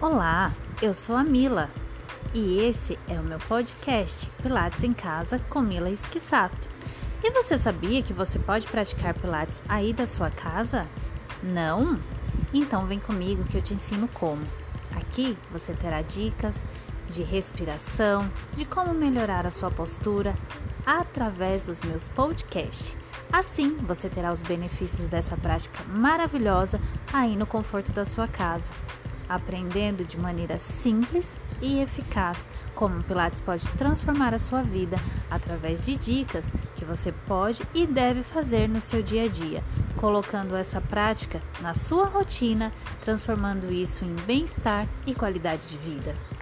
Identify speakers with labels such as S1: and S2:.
S1: Olá, eu sou a Mila e esse é o meu podcast Pilates em Casa com Mila Esquisato. E você sabia que você pode praticar Pilates aí da sua casa? Não? Então vem comigo que eu te ensino como. Aqui você terá dicas de respiração, de como melhorar a sua postura através dos meus podcasts. Assim, você terá os benefícios dessa prática maravilhosa aí no conforto da sua casa aprendendo de maneira simples e eficaz como o Pilates pode transformar a sua vida através de dicas que você pode e deve fazer no seu dia a dia, colocando essa prática na sua rotina, transformando isso em bem-estar e qualidade de vida.